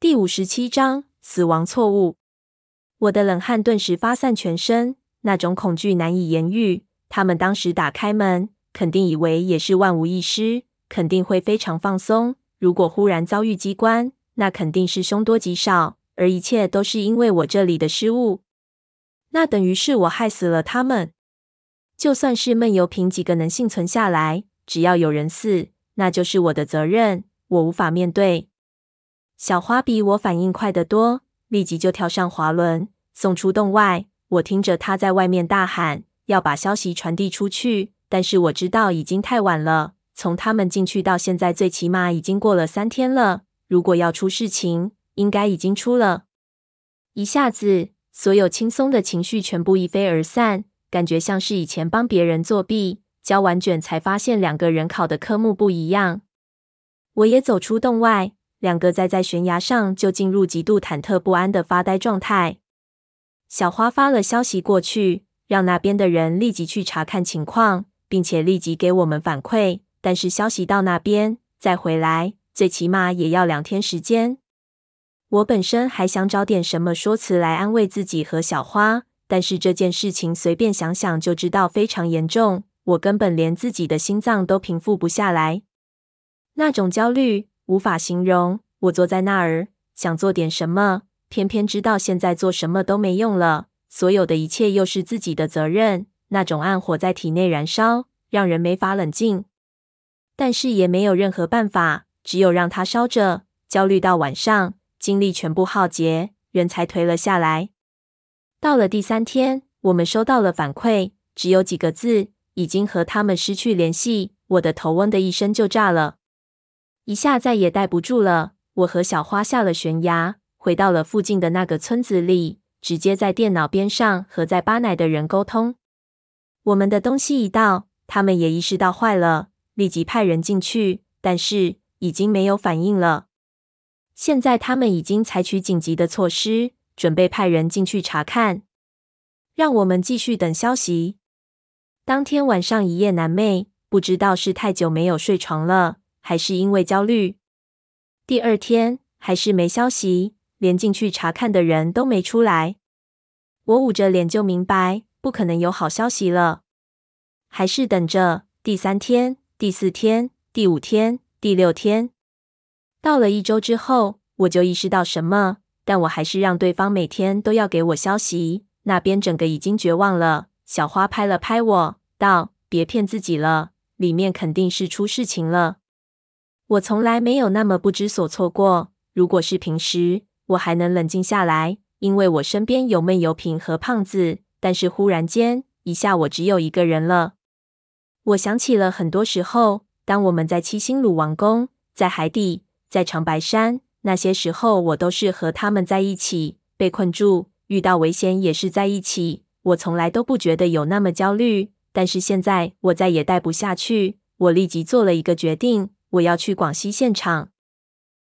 第五十七章死亡错误。我的冷汗顿时发散全身，那种恐惧难以言喻。他们当时打开门，肯定以为也是万无一失，肯定会非常放松。如果忽然遭遇机关，那肯定是凶多吉少。而一切都是因为我这里的失误，那等于是我害死了他们。就算是闷油瓶几个能幸存下来，只要有人死，那就是我的责任，我无法面对。小花比我反应快得多，立即就跳上滑轮，送出洞外。我听着他在外面大喊，要把消息传递出去，但是我知道已经太晚了。从他们进去到现在，最起码已经过了三天了。如果要出事情，应该已经出了。一下子，所有轻松的情绪全部一飞而散，感觉像是以前帮别人作弊，交完卷才发现两个人考的科目不一样。我也走出洞外。两个栽在悬崖上，就进入极度忐忑不安的发呆状态。小花发了消息过去，让那边的人立即去查看情况，并且立即给我们反馈。但是消息到那边再回来，最起码也要两天时间。我本身还想找点什么说辞来安慰自己和小花，但是这件事情随便想想就知道非常严重，我根本连自己的心脏都平复不下来，那种焦虑。无法形容。我坐在那儿，想做点什么，偏偏知道现在做什么都没用了。所有的一切又是自己的责任。那种暗火在体内燃烧，让人没法冷静。但是也没有任何办法，只有让它烧着。焦虑到晚上，精力全部耗竭，人才颓了下来。到了第三天，我们收到了反馈，只有几个字：已经和他们失去联系。我的头嗡的一声就炸了。一下再也待不住了，我和小花下了悬崖，回到了附近的那个村子里，直接在电脑边上和在巴乃的人沟通。我们的东西一到，他们也意识到坏了，立即派人进去，但是已经没有反应了。现在他们已经采取紧急的措施，准备派人进去查看，让我们继续等消息。当天晚上一夜难寐，不知道是太久没有睡床了。还是因为焦虑，第二天还是没消息，连进去查看的人都没出来。我捂着脸就明白，不可能有好消息了。还是等着。第三天、第四天、第五天、第六天，到了一周之后，我就意识到什么，但我还是让对方每天都要给我消息。那边整个已经绝望了。小花拍了拍我，道：“别骗自己了，里面肯定是出事情了。”我从来没有那么不知所措过。如果是平时，我还能冷静下来，因为我身边有闷油瓶和胖子。但是忽然间，一下我只有一个人了。我想起了很多时候，当我们在七星鲁王宫、在海底、在长白山，那些时候我都是和他们在一起，被困住，遇到危险也是在一起。我从来都不觉得有那么焦虑。但是现在，我再也待不下去。我立即做了一个决定。我要去广西现场，